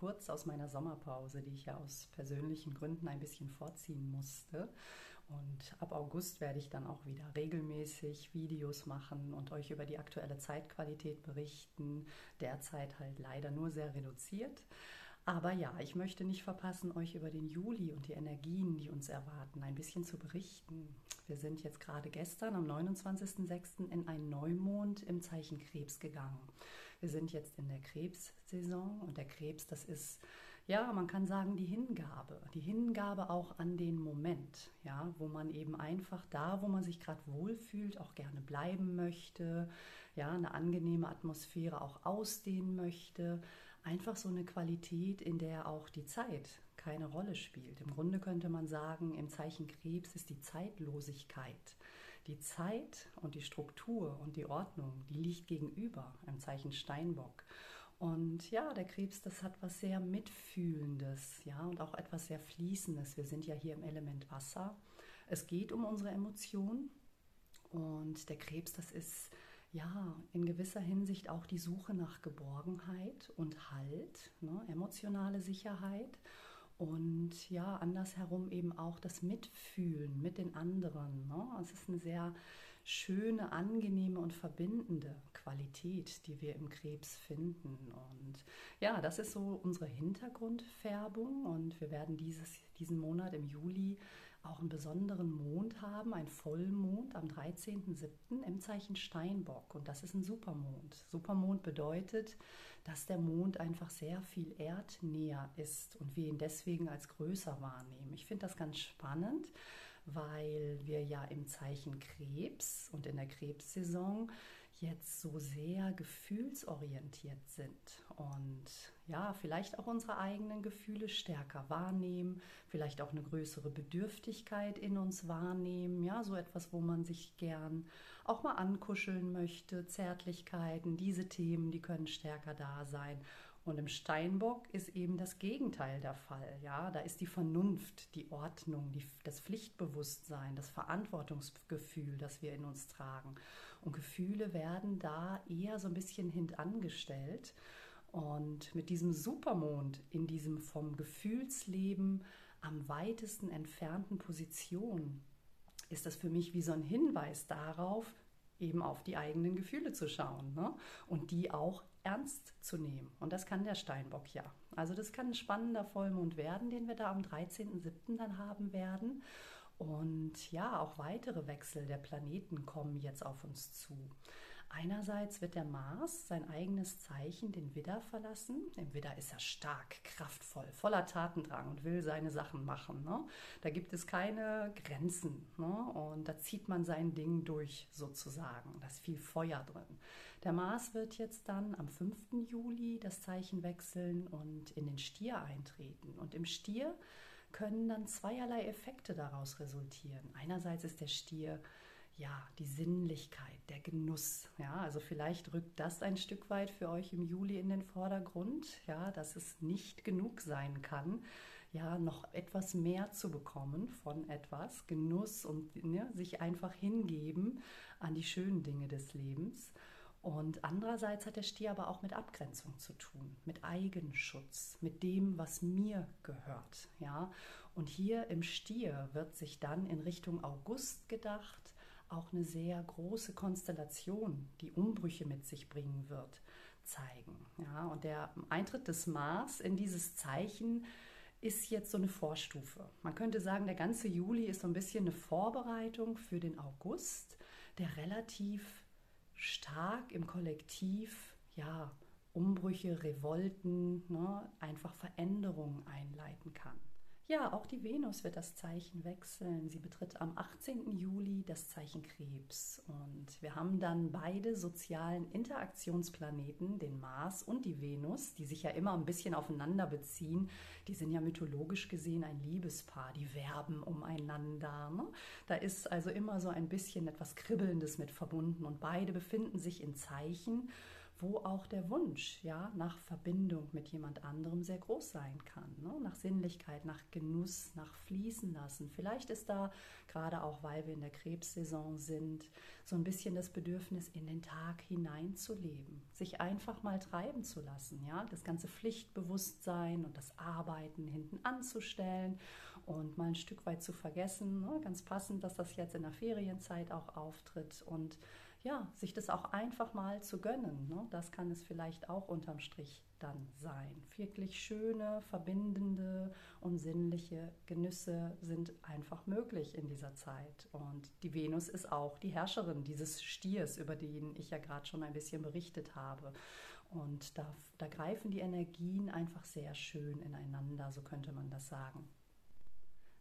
kurz aus meiner Sommerpause, die ich ja aus persönlichen Gründen ein bisschen vorziehen musste. Und ab August werde ich dann auch wieder regelmäßig Videos machen und euch über die aktuelle Zeitqualität berichten. Derzeit halt leider nur sehr reduziert. Aber ja, ich möchte nicht verpassen, euch über den Juli und die Energien, die uns erwarten, ein bisschen zu berichten. Wir sind jetzt gerade gestern am 29.06. in einen Neumond im Zeichen Krebs gegangen. Wir sind jetzt in der Krebssaison und der Krebs, das ist, ja, man kann sagen, die Hingabe. Die Hingabe auch an den Moment, ja, wo man eben einfach da, wo man sich gerade wohlfühlt, auch gerne bleiben möchte, ja, eine angenehme Atmosphäre auch ausdehnen möchte. Einfach so eine Qualität, in der auch die Zeit keine Rolle spielt. Im Grunde könnte man sagen, im Zeichen Krebs ist die Zeitlosigkeit. Die Zeit und die Struktur und die Ordnung, die liegt gegenüber im Zeichen Steinbock. Und ja, der Krebs, das hat was sehr Mitfühlendes, ja, und auch etwas sehr Fließendes. Wir sind ja hier im Element Wasser. Es geht um unsere Emotionen. Und der Krebs, das ist ja in gewisser Hinsicht auch die Suche nach Geborgenheit und Halt, ne, emotionale Sicherheit und ja, andersherum eben auch das Mitfühlen mit den anderen. Ne? Es ist eine sehr schöne, angenehme und verbindende Qualität, die wir im Krebs finden. Und ja, das ist so unsere Hintergrundfärbung. Und wir werden dieses, diesen Monat im Juli auch einen besonderen Mond haben, ein Vollmond am 13.07. im Zeichen Steinbock. Und das ist ein Supermond. Supermond bedeutet, dass der Mond einfach sehr viel erdnäher ist und wir ihn deswegen als größer wahrnehmen. Ich finde das ganz spannend, weil wir ja im Zeichen Krebs und in der Krebssaison jetzt so sehr gefühlsorientiert sind und ja, vielleicht auch unsere eigenen Gefühle stärker wahrnehmen, vielleicht auch eine größere Bedürftigkeit in uns wahrnehmen, ja, so etwas, wo man sich gern auch mal ankuscheln möchte, Zärtlichkeiten, diese Themen, die können stärker da sein und im Steinbock ist eben das Gegenteil der Fall. Ja, da ist die Vernunft, die Ordnung, die, das Pflichtbewusstsein, das Verantwortungsgefühl, das wir in uns tragen. Und Gefühle werden da eher so ein bisschen hintangestellt. Und mit diesem Supermond in diesem vom Gefühlsleben am weitesten entfernten Position ist das für mich wie so ein Hinweis darauf, eben auf die eigenen Gefühle zu schauen ne? und die auch ernst zu nehmen. Und das kann der Steinbock ja. Also das kann ein spannender Vollmond werden, den wir da am 13.07. dann haben werden. Und ja, auch weitere Wechsel der Planeten kommen jetzt auf uns zu. Einerseits wird der Mars sein eigenes Zeichen, den Widder, verlassen. Im Widder ist er stark, kraftvoll, voller Tatendrang und will seine Sachen machen. Ne? Da gibt es keine Grenzen. Ne? Und da zieht man sein Ding durch sozusagen. Da ist viel Feuer drin. Der Mars wird jetzt dann am 5. Juli das Zeichen wechseln und in den Stier eintreten. Und im Stier können dann zweierlei Effekte daraus resultieren. Einerseits ist der Stier ja, die Sinnlichkeit, der Genuss. Ja, also vielleicht rückt das ein Stück weit für euch im Juli in den Vordergrund, ja, dass es nicht genug sein kann, ja, noch etwas mehr zu bekommen von etwas, Genuss und ne, sich einfach hingeben an die schönen Dinge des Lebens. Und andererseits hat der Stier aber auch mit Abgrenzung zu tun, mit Eigenschutz, mit dem, was mir gehört. Ja? Und hier im Stier wird sich dann in Richtung August gedacht, auch eine sehr große Konstellation, die Umbrüche mit sich bringen wird, zeigen. Ja? Und der Eintritt des Mars in dieses Zeichen ist jetzt so eine Vorstufe. Man könnte sagen, der ganze Juli ist so ein bisschen eine Vorbereitung für den August, der relativ stark im Kollektiv, ja, Umbrüche, Revolten, ne, einfach Veränderungen einleiten kann. Ja, auch die Venus wird das Zeichen wechseln. Sie betritt am 18. Juli das Zeichen Krebs. Und wir haben dann beide sozialen Interaktionsplaneten, den Mars und die Venus, die sich ja immer ein bisschen aufeinander beziehen. Die sind ja mythologisch gesehen ein Liebespaar, die werben umeinander. Ne? Da ist also immer so ein bisschen etwas Kribbelndes mit verbunden. Und beide befinden sich in Zeichen, wo auch der Wunsch ja, nach Verbindung mit jemand anderem sehr groß sein kann. Ne? Nach Sinnlichkeit, nach Genuss, nach Fließen lassen. Vielleicht ist da, gerade auch weil wir in der Krebssaison sind, so ein bisschen das Bedürfnis, in den Tag hineinzuleben, sich einfach mal treiben zu lassen. Ja? Das ganze Pflichtbewusstsein und das Arbeiten hinten anzustellen und mal ein Stück weit zu vergessen. Ne? Ganz passend, dass das jetzt in der Ferienzeit auch auftritt und ja, sich das auch einfach mal zu gönnen. Ne? Das kann es vielleicht auch unterm Strich dann sein. Wirklich schöne, verbindende und sinnliche Genüsse sind einfach möglich in dieser Zeit. Und die Venus ist auch die Herrscherin dieses Stiers, über den ich ja gerade schon ein bisschen berichtet habe. Und da, da greifen die Energien einfach sehr schön ineinander, so könnte man das sagen.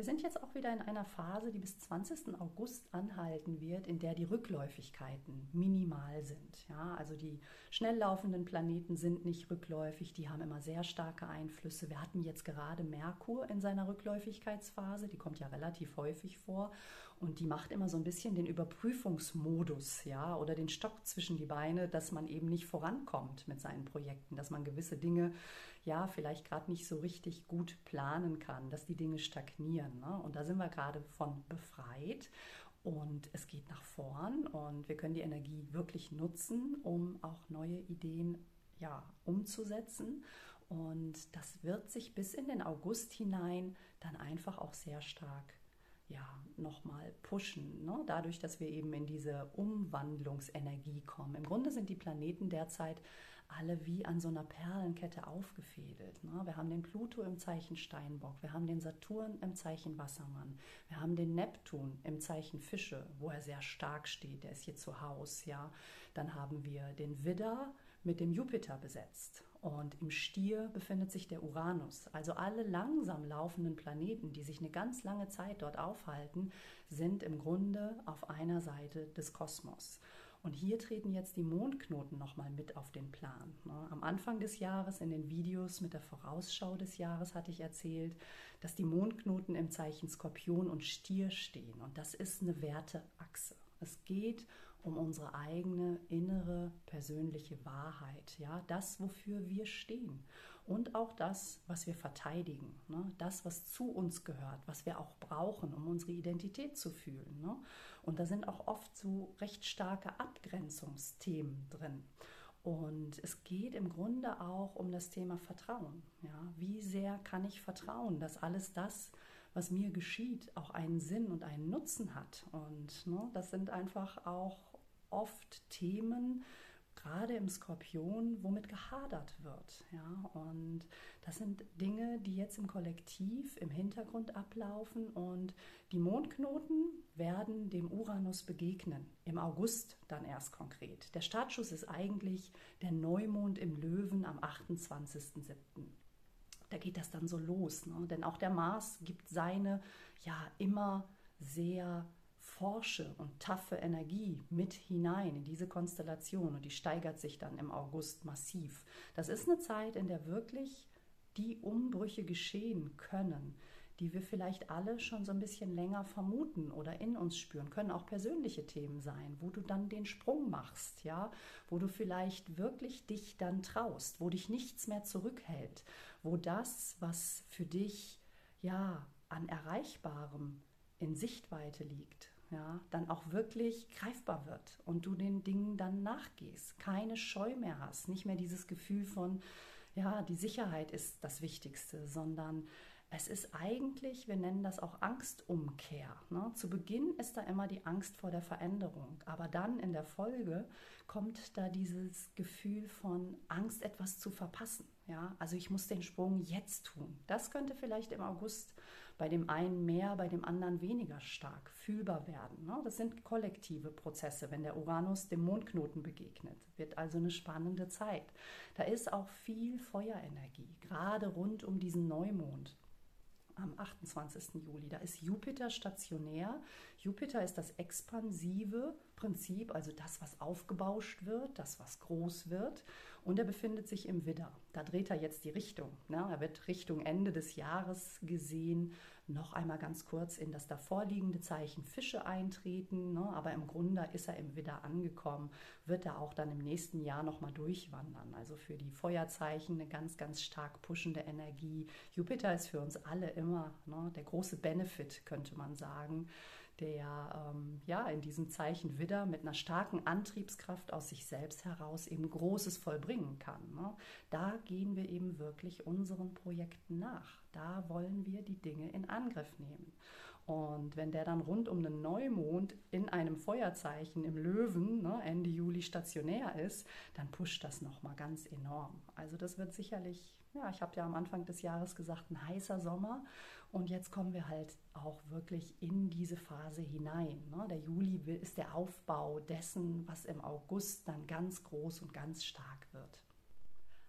Wir sind jetzt auch wieder in einer Phase, die bis 20. August anhalten wird, in der die Rückläufigkeiten minimal sind. Ja, also die schnell laufenden Planeten sind nicht rückläufig, die haben immer sehr starke Einflüsse. Wir hatten jetzt gerade Merkur in seiner Rückläufigkeitsphase, die kommt ja relativ häufig vor und die macht immer so ein bisschen den Überprüfungsmodus, ja, oder den Stock zwischen die Beine, dass man eben nicht vorankommt mit seinen Projekten, dass man gewisse Dinge ja vielleicht gerade nicht so richtig gut planen kann, dass die Dinge stagnieren. Ne? Und da sind wir gerade von befreit. Und es geht nach vorn und wir können die Energie wirklich nutzen, um auch neue Ideen ja, umzusetzen. Und das wird sich bis in den August hinein dann einfach auch sehr stark ja, nochmal pushen, ne? dadurch, dass wir eben in diese Umwandlungsenergie kommen. Im Grunde sind die Planeten derzeit alle wie an so einer Perlenkette aufgefädelt. Ne? Wir haben den Pluto im Zeichen Steinbock, wir haben den Saturn im Zeichen Wassermann, wir haben den Neptun im Zeichen Fische, wo er sehr stark steht, der ist hier zu Haus, ja. Dann haben wir den Widder mit dem Jupiter besetzt und im Stier befindet sich der Uranus. Also alle langsam laufenden Planeten, die sich eine ganz lange Zeit dort aufhalten, sind im Grunde auf einer Seite des Kosmos. Und hier treten jetzt die Mondknoten nochmal mit auf den Plan. Ne? Am Anfang des Jahres in den Videos mit der Vorausschau des Jahres hatte ich erzählt, dass die Mondknoten im Zeichen Skorpion und Stier stehen. Und das ist eine Werteachse. Es geht um unsere eigene innere persönliche Wahrheit, ja, das, wofür wir stehen und auch das, was wir verteidigen, ne? das, was zu uns gehört, was wir auch brauchen, um unsere Identität zu fühlen. Ne? Und da sind auch oft so recht starke Abgrenzungsthemen drin. Und es geht im Grunde auch um das Thema Vertrauen. Ja? Wie sehr kann ich vertrauen, dass alles das, was mir geschieht, auch einen Sinn und einen Nutzen hat? Und ne, das sind einfach auch oft Themen, gerade im Skorpion, womit gehadert wird. Ja? Und das sind Dinge, die jetzt im Kollektiv im Hintergrund ablaufen und die Mondknoten werden dem Uranus begegnen, im August dann erst konkret. Der Startschuss ist eigentlich der Neumond im Löwen am 28.07. Da geht das dann so los, ne? denn auch der Mars gibt seine ja immer sehr forsche und taffe Energie mit hinein in diese Konstellation und die steigert sich dann im August massiv. Das ist eine Zeit, in der wirklich die Umbrüche geschehen können, die wir vielleicht alle schon so ein bisschen länger vermuten oder in uns spüren, können auch persönliche Themen sein, wo du dann den Sprung machst, ja, wo du vielleicht wirklich dich dann traust, wo dich nichts mehr zurückhält, wo das, was für dich ja an Erreichbarem in Sichtweite liegt, ja, dann auch wirklich greifbar wird und du den Dingen dann nachgehst, keine Scheu mehr hast, nicht mehr dieses Gefühl von, ja, die Sicherheit ist das Wichtigste, sondern es ist eigentlich, wir nennen das auch Angstumkehr. Ne? Zu Beginn ist da immer die Angst vor der Veränderung, aber dann in der Folge kommt da dieses Gefühl von Angst, etwas zu verpassen. Ja? Also ich muss den Sprung jetzt tun. Das könnte vielleicht im August bei dem einen mehr, bei dem anderen weniger stark fühlbar werden. Ne? Das sind kollektive Prozesse, wenn der Uranus dem Mondknoten begegnet. Wird also eine spannende Zeit. Da ist auch viel Feuerenergie, gerade rund um diesen Neumond am 28. Juli. Da ist Jupiter stationär Jupiter ist das expansive Prinzip, also das, was aufgebauscht wird, das, was groß wird. Und er befindet sich im Widder. Da dreht er jetzt die Richtung. Ne? Er wird Richtung Ende des Jahres gesehen noch einmal ganz kurz in das davorliegende Zeichen Fische eintreten. Ne? Aber im Grunde ist er im Widder angekommen, wird er auch dann im nächsten Jahr nochmal durchwandern. Also für die Feuerzeichen eine ganz, ganz stark pushende Energie. Jupiter ist für uns alle immer ne, der große Benefit, könnte man sagen der ähm, ja in diesem Zeichen Widder mit einer starken Antriebskraft aus sich selbst heraus eben Großes vollbringen kann. Ne? Da gehen wir eben wirklich unseren Projekten nach. Da wollen wir die Dinge in Angriff nehmen. Und wenn der dann rund um den Neumond in einem Feuerzeichen im Löwen ne, Ende Juli stationär ist, dann pusht das nochmal ganz enorm. Also das wird sicherlich, ja, ich habe ja am Anfang des Jahres gesagt, ein heißer Sommer. Und jetzt kommen wir halt auch wirklich in diese Phase hinein. Ne? Der Juli ist der Aufbau dessen, was im August dann ganz groß und ganz stark wird.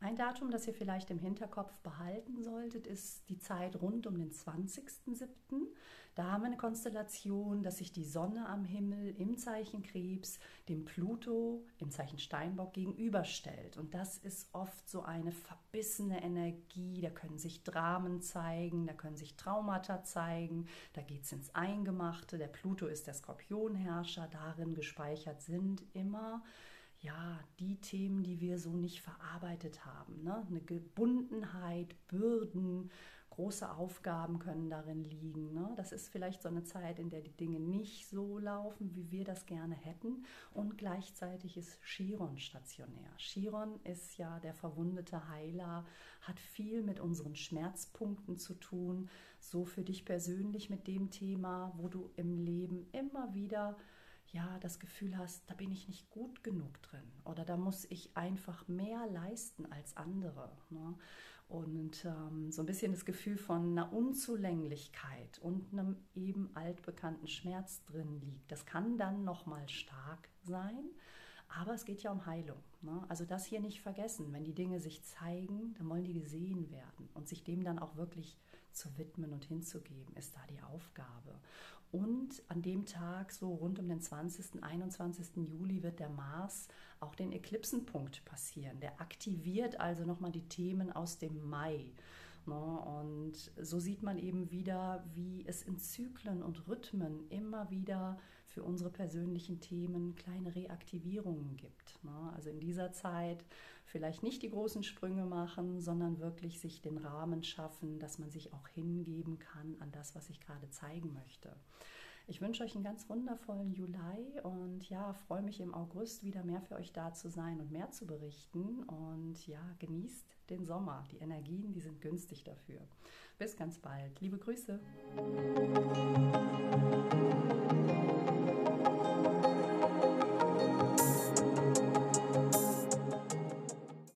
Ein Datum, das ihr vielleicht im Hinterkopf behalten solltet, ist die Zeit rund um den 20.07. Da haben wir eine Konstellation, dass sich die Sonne am Himmel im Zeichen Krebs dem Pluto im Zeichen Steinbock gegenüberstellt. Und das ist oft so eine verbissene Energie. Da können sich Dramen zeigen, da können sich Traumata zeigen, da geht es ins Eingemachte. Der Pluto ist der Skorpionherrscher, darin gespeichert sind immer ja, die Themen, die wir so nicht verarbeitet haben. Ne? Eine Gebundenheit, Bürden, große Aufgaben können darin liegen. Ne? Das ist vielleicht so eine Zeit, in der die Dinge nicht so laufen, wie wir das gerne hätten. Und gleichzeitig ist Chiron stationär. Chiron ist ja der verwundete Heiler, hat viel mit unseren Schmerzpunkten zu tun. So für dich persönlich mit dem Thema, wo du im Leben immer wieder ja, das Gefühl hast, da bin ich nicht gut genug drin oder da muss ich einfach mehr leisten als andere. Ne? Und ähm, so ein bisschen das Gefühl von einer Unzulänglichkeit und einem eben altbekannten Schmerz drin liegt. Das kann dann nochmal stark sein, aber es geht ja um Heilung. Ne? Also das hier nicht vergessen. Wenn die Dinge sich zeigen, dann wollen die gesehen werden und sich dem dann auch wirklich zu widmen und hinzugeben, ist da die Aufgabe. Und an dem Tag, so rund um den 20., 21. Juli, wird der Mars auch den Eklipsenpunkt passieren. Der aktiviert also nochmal die Themen aus dem Mai. Ne? Und so sieht man eben wieder, wie es in Zyklen und Rhythmen immer wieder für unsere persönlichen Themen kleine Reaktivierungen gibt. Ne? Also in dieser Zeit vielleicht nicht die großen Sprünge machen, sondern wirklich sich den Rahmen schaffen, dass man sich auch hingeben kann an das, was ich gerade zeigen möchte. Ich wünsche euch einen ganz wundervollen Juli und ja, freue mich im August wieder mehr für euch da zu sein und mehr zu berichten. Und ja, genießt den Sommer. Die Energien, die sind günstig dafür. Bis ganz bald. Liebe Grüße.